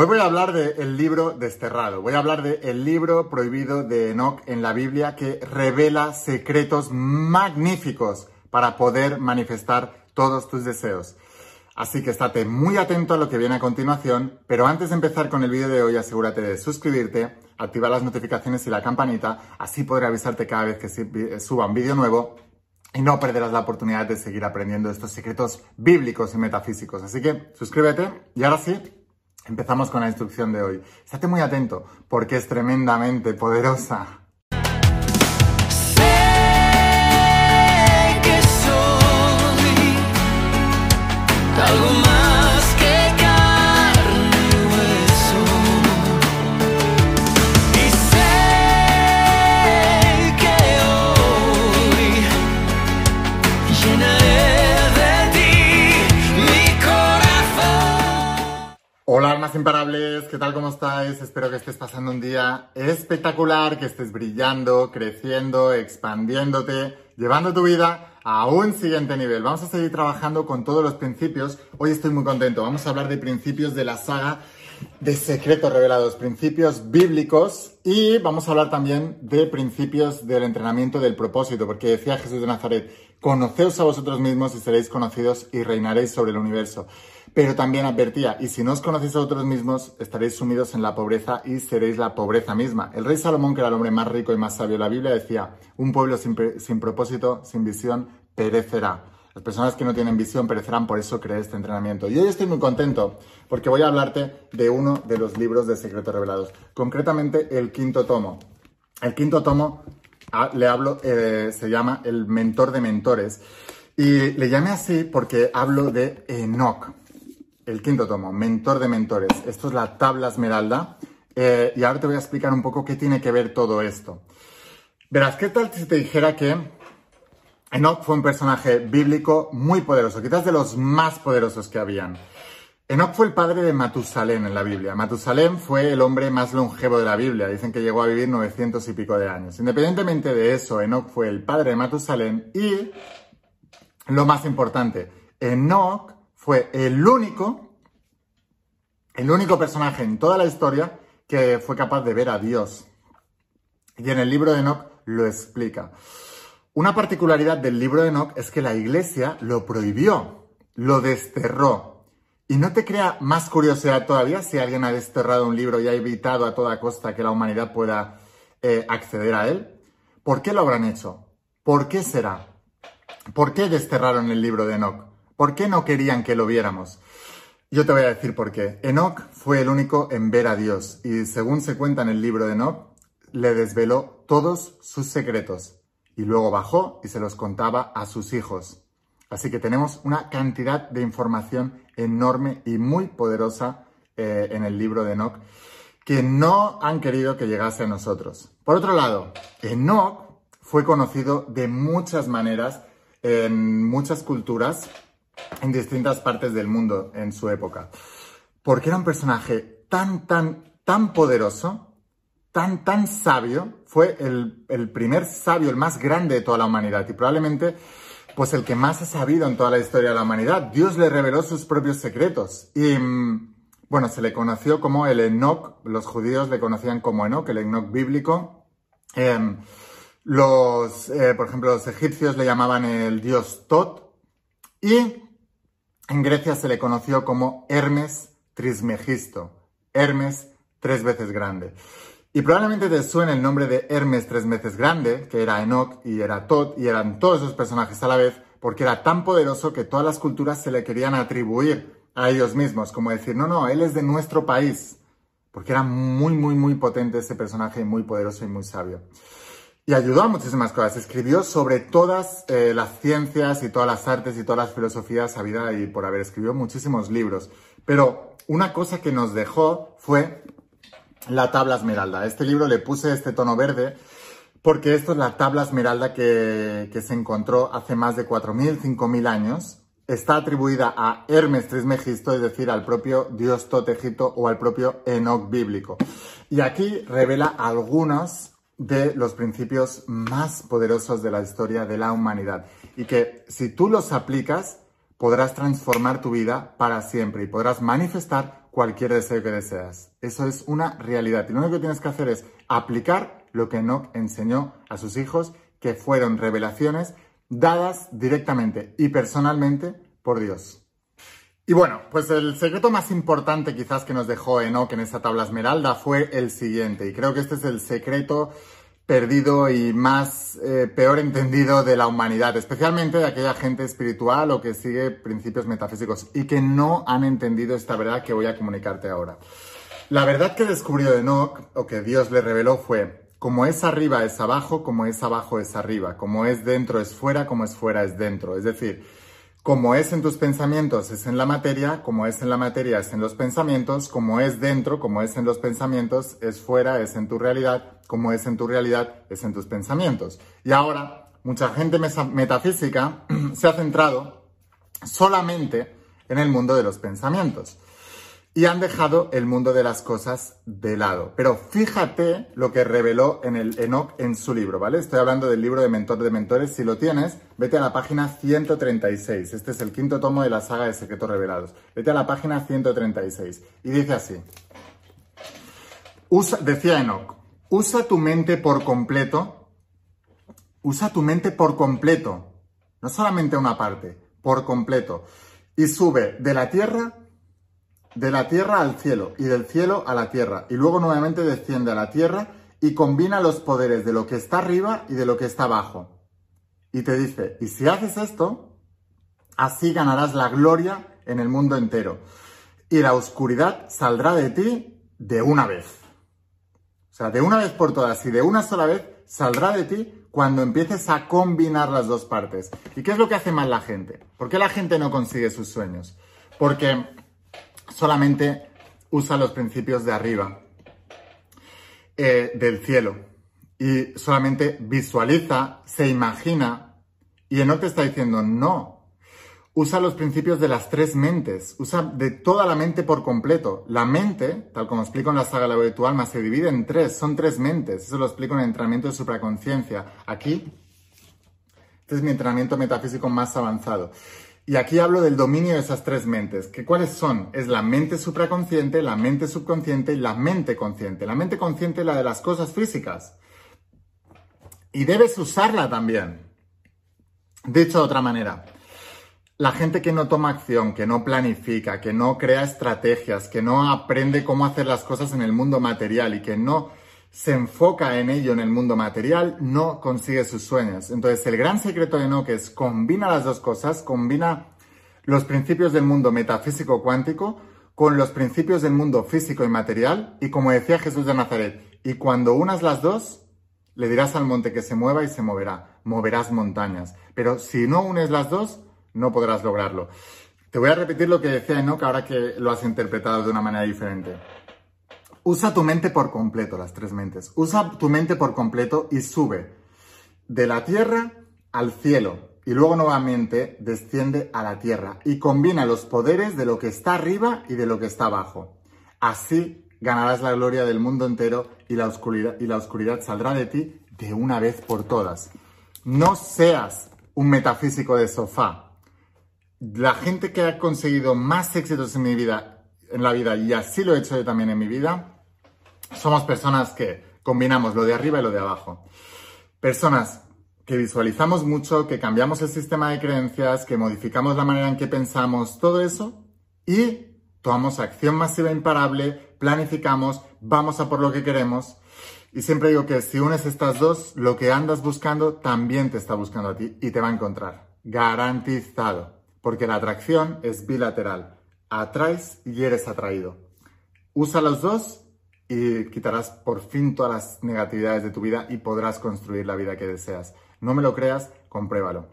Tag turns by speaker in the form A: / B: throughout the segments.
A: Hoy voy a hablar del libro desterrado, voy a hablar del libro prohibido de Enoch en la Biblia que revela secretos magníficos para poder manifestar todos tus deseos. Así que estate muy atento a lo que viene a continuación, pero antes de empezar con el vídeo de hoy asegúrate de suscribirte, activar las notificaciones y la campanita, así podré avisarte cada vez que suba un vídeo nuevo y no perderás la oportunidad de seguir aprendiendo estos secretos bíblicos y metafísicos. Así que suscríbete y ahora sí, Empezamos con la instrucción de hoy. Estate muy atento porque es tremendamente poderosa. Imparables, ¿qué tal? ¿Cómo estáis? Espero que estés pasando un día espectacular, que estés brillando, creciendo, expandiéndote, llevando tu vida a un siguiente nivel. Vamos a seguir trabajando con todos los principios. Hoy estoy muy contento. Vamos a hablar de principios de la saga de secretos revelados, principios bíblicos y vamos a hablar también de principios del entrenamiento del propósito, porque decía Jesús de Nazaret, conoceos a vosotros mismos y seréis conocidos y reinaréis sobre el universo. Pero también advertía, y si no os conocéis a vosotros mismos, estaréis sumidos en la pobreza y seréis la pobreza misma. El rey Salomón, que era el hombre más rico y más sabio de la Biblia, decía, un pueblo sin, sin propósito, sin visión, perecerá. Las personas que no tienen visión perecerán, por eso creé este entrenamiento. Y hoy estoy muy contento porque voy a hablarte de uno de los libros de secretos revelados, concretamente el quinto tomo. El quinto tomo, ah, le hablo, eh, se llama El mentor de mentores. Y le llamé así porque hablo de Enoch. El quinto tomo, mentor de mentores. Esto es la tabla esmeralda. eh, y ahora te voy a explicar un poco qué tiene que ver todo esto. Verás, ¿qué tal si te dijera que Enoch fue un personaje bíblico muy poderoso, quizás de los más poderosos que habían. Enoch fue el padre de Matusalén en la Biblia. Matusalén fue el hombre más longevo de la Biblia. Dicen que llegó a vivir 900 y pico de años. Independientemente de eso, Enoch fue el padre de Matusalén y, lo más importante, Enoch fue el único, el único personaje en toda la historia que fue capaz de ver a Dios. Y en el libro de Enoch lo explica. Una particularidad del libro de Enoch es que la iglesia lo prohibió, lo desterró. Y no te crea más curiosidad todavía si alguien ha desterrado un libro y ha evitado a toda costa que la humanidad pueda eh, acceder a él. ¿Por qué lo habrán hecho? ¿Por qué será? ¿Por qué desterraron el libro de Enoch? ¿Por qué no querían que lo viéramos? Yo te voy a decir por qué. Enoch fue el único en ver a Dios y según se cuenta en el libro de Enoch, le desveló todos sus secretos y luego bajó y se los contaba a sus hijos. Así que tenemos una cantidad de información enorme y muy poderosa eh, en el libro de Enoch que no han querido que llegase a nosotros. Por otro lado, Enoch fue conocido de muchas maneras en muchas culturas en distintas partes del mundo en su época. Porque era un personaje tan, tan, tan poderoso, tan, tan sabio, fue el, el, primer sabio, el más grande de toda la humanidad y probablemente pues el que más ha sabido en toda la historia de la humanidad. Dios le reveló sus propios secretos y bueno, se le conoció como el Enoch, los judíos le conocían como Enoch, el Enoch bíblico. Eh, los, eh, por ejemplo, los egipcios le llamaban el dios Tot y en Grecia se le conoció como Hermes Trismegisto, Hermes tres veces grande. Y probablemente te suene el nombre de Hermes tres veces grande, que era Enoch y era Tot, y eran todos esos personajes a la vez, porque era tan poderoso que todas las culturas se le querían atribuir a ellos mismos, como decir, no, no, él es de nuestro país, porque era muy, muy, muy potente ese personaje, muy poderoso y muy sabio. Y ayudó a muchísimas cosas. Escribió sobre todas eh, las ciencias y todas las artes y todas las filosofías a vida y por haber. Escribió muchísimos libros. Pero una cosa que nos dejó fue la tabla esmeralda. Este libro le puse este tono verde porque esto es la tabla esmeralda que, se encontró hace más de 4.000, 5.000 años. Está atribuida a Hermes Trismegisto, es decir, al propio dios Tot Egipto o al propio Enoch bíblico. Y aquí revela algunos de los principios más poderosos de la historia de la humanidad y que si tú los aplicas podrás transformar tu vida para siempre y podrás manifestar cualquier deseo que deseas. Eso es una realidad. Y lo único que tienes que hacer es aplicar lo que Enoch enseñó a sus hijos, que fueron revelaciones dadas directamente y personalmente por Dios. Y bueno, pues el secreto más importante quizás que nos dejó Enoch en esta tabla esmeralda fue el siguiente. Y creo que este es el secreto perdido y más eh, peor entendido de la humanidad, especialmente de aquella gente espiritual o que sigue principios metafísicos y que no han entendido esta verdad que voy a comunicarte ahora. La verdad que descubrió Enoch o que Dios le reveló fue como es arriba es abajo, como es abajo es arriba, como es dentro es fuera, como es fuera es dentro. Es decir, como es en tus pensamientos es en la materia, como es en la materia es en los pensamientos, como es dentro, como es en los pensamientos, es fuera, es en tu realidad, como es en tu realidad es en tus pensamientos. Y ahora, mucha gente metafísica se ha centrado solamente en el mundo de los pensamientos y han dejado el mundo de las cosas de lado. Pero fíjate lo que reveló en el Enoch en su libro, ¿vale? Estoy hablando del libro de Mentor de Mentores. Si lo tienes, vete a la página 136. Este es el quinto tomo de la saga de Secretos Revelados. Vete a la página 136. Y dice así. Usa, decía Enoch, usa tu mente por completo. Usa tu mente por completo. No solamente una parte, por completo. Y sube de la tierra de la tierra al cielo y del cielo a la tierra. Y luego nuevamente desciende a la tierra y combina los poderes de lo que está arriba y de lo que está abajo. Y te dice, y si haces esto, así ganarás la gloria en el mundo entero. Y la oscuridad saldrá de ti de una vez. O sea, de una vez por todas y de una sola vez saldrá de ti cuando empieces a combinar las dos partes. ¿Y qué es lo que hace mal la gente? ¿Por qué la gente no consigue sus sueños? Porque solamente usa los principios de arriba, eh, del cielo, y solamente visualiza, se imagina, y no te está diciendo no. Usa los principios de las tres mentes, usa de toda la mente por completo. La mente, tal como explico en la saga La de tu alma, se divide en tres, son tres mentes. Eso lo explico en el entrenamiento de supraconciencia. Aquí, este es mi entrenamiento metafísico más avanzado. Y aquí hablo del dominio de esas tres mentes. ¿Que ¿Cuáles son? Es la mente supraconsciente, la mente subconsciente y la mente consciente. La mente consciente es la de las cosas físicas. Y debes usarla también. Dicho de otra manera, la gente que no toma acción, que no planifica, que no crea estrategias, que no aprende cómo hacer las cosas en el mundo material y que no se enfoca en ello en el mundo material, no consigue sus sueños. Entonces, el gran secreto de Enoch es combina las dos cosas, combina los principios del mundo metafísico cuántico con los principios del mundo físico y material, y como decía Jesús de Nazaret, y cuando unas las dos, le dirás al monte que se mueva y se moverá, moverás montañas. Pero si no unes las dos, no podrás lograrlo. Te voy a repetir lo que decía Enoch ahora que lo has interpretado de una manera diferente. Usa tu mente por completo, las tres mentes. Usa tu mente por completo y sube de la tierra al cielo. Y luego nuevamente desciende a la tierra y combina los poderes de lo que está arriba y de lo que está abajo. Así ganarás la gloria del mundo entero y la oscuridad, y la oscuridad saldrá de ti de una vez por todas. No seas un metafísico de sofá. La gente que ha conseguido más éxitos en mi vida, en la vida, y así lo he hecho yo también en mi vida, somos personas que combinamos lo de arriba y lo de abajo. Personas que visualizamos mucho, que cambiamos el sistema de creencias, que modificamos la manera en que pensamos, todo eso, y tomamos acción masiva imparable, planificamos, vamos a por lo que queremos. Y siempre digo que si unes estas dos, lo que andas buscando también te está buscando a ti y te va a encontrar. Garantizado. Porque la atracción es bilateral. Atraes y eres atraído. Usa los dos y quitarás por fin todas las negatividades de tu vida y podrás construir la vida que deseas. No me lo creas, compruébalo.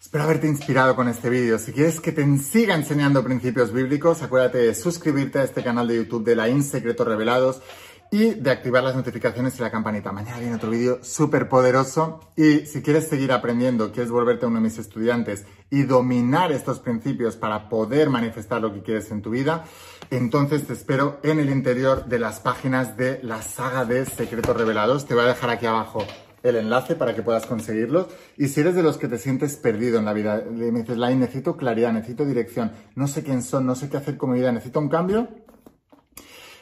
A: Espero haberte inspirado con este vídeo. Si quieres que te siga enseñando principios bíblicos, acuérdate de suscribirte a este canal de YouTube de la In Secretos Revelados y de activar las notificaciones y la campanita. Mañana viene otro vídeo súper poderoso y si quieres seguir aprendiendo, quieres volverte uno de mis estudiantes y dominar estos principios para poder manifestar lo que quieres en tu vida, entonces te espero en el interior de las páginas de la saga de Secretos Revelados. Te voy a dejar aquí abajo
B: el enlace para que puedas conseguirlos. Y si eres de los que te sientes perdido en la vida, me dices, Lai, necesito claridad, necesito dirección, no sé quién son, no sé qué hacer con mi vida, necesito un cambio,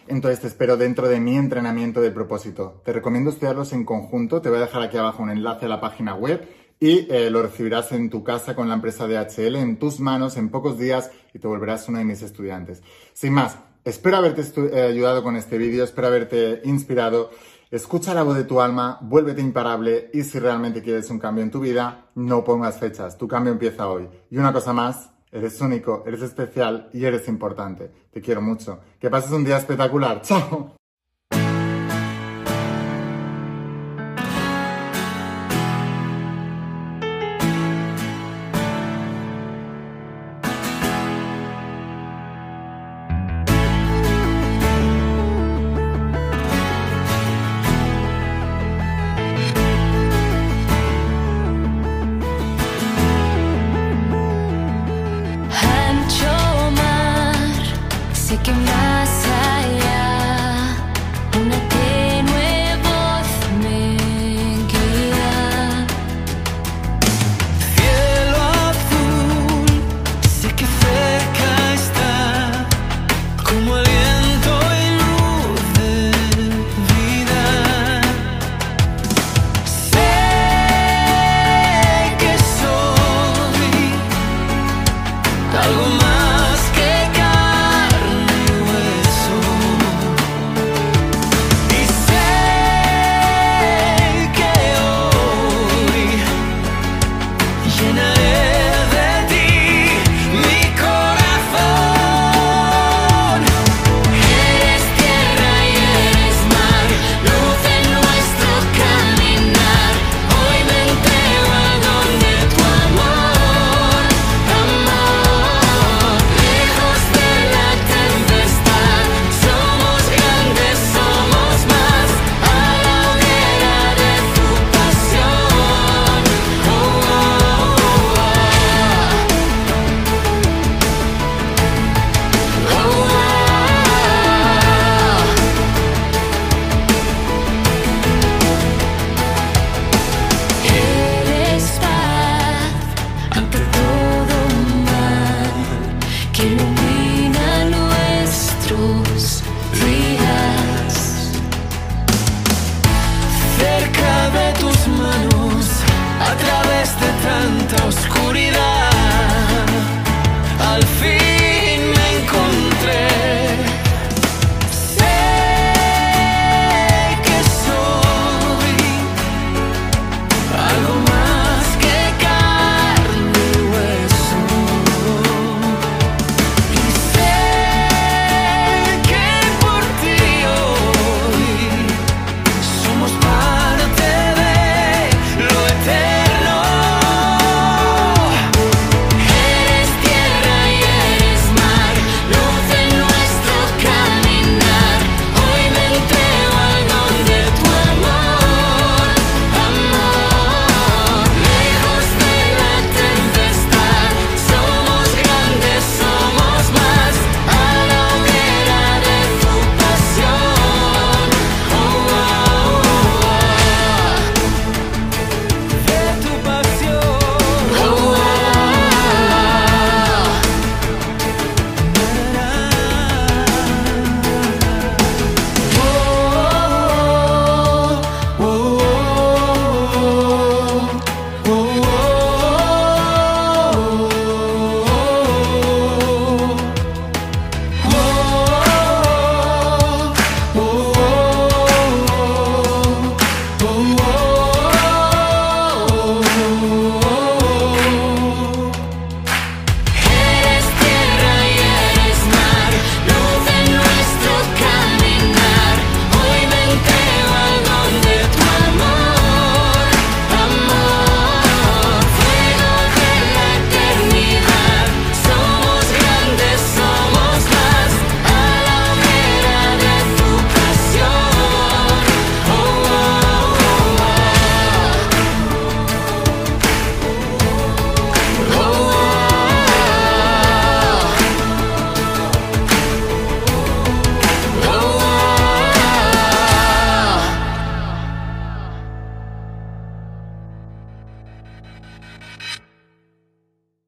B: entonces te espero dentro de mi entrenamiento de propósito. Te recomiendo estudiarlos en conjunto. Te voy a dejar aquí abajo un enlace a la página web y eh, lo recibirás en tu casa con la empresa DHL en tus manos en pocos días y te volverás uno de mis estudiantes. Sin más, espero haberte eh, ayudado con este vídeo, espero haberte inspirado. Escucha la voz de tu alma, vuélvete imparable y si realmente quieres un cambio en tu vida, no pongas fechas. Tu cambio empieza hoy. Y una cosa más, Eres único, eres especial y eres importante. Te quiero mucho. Que pases un día espectacular. ¡Chao!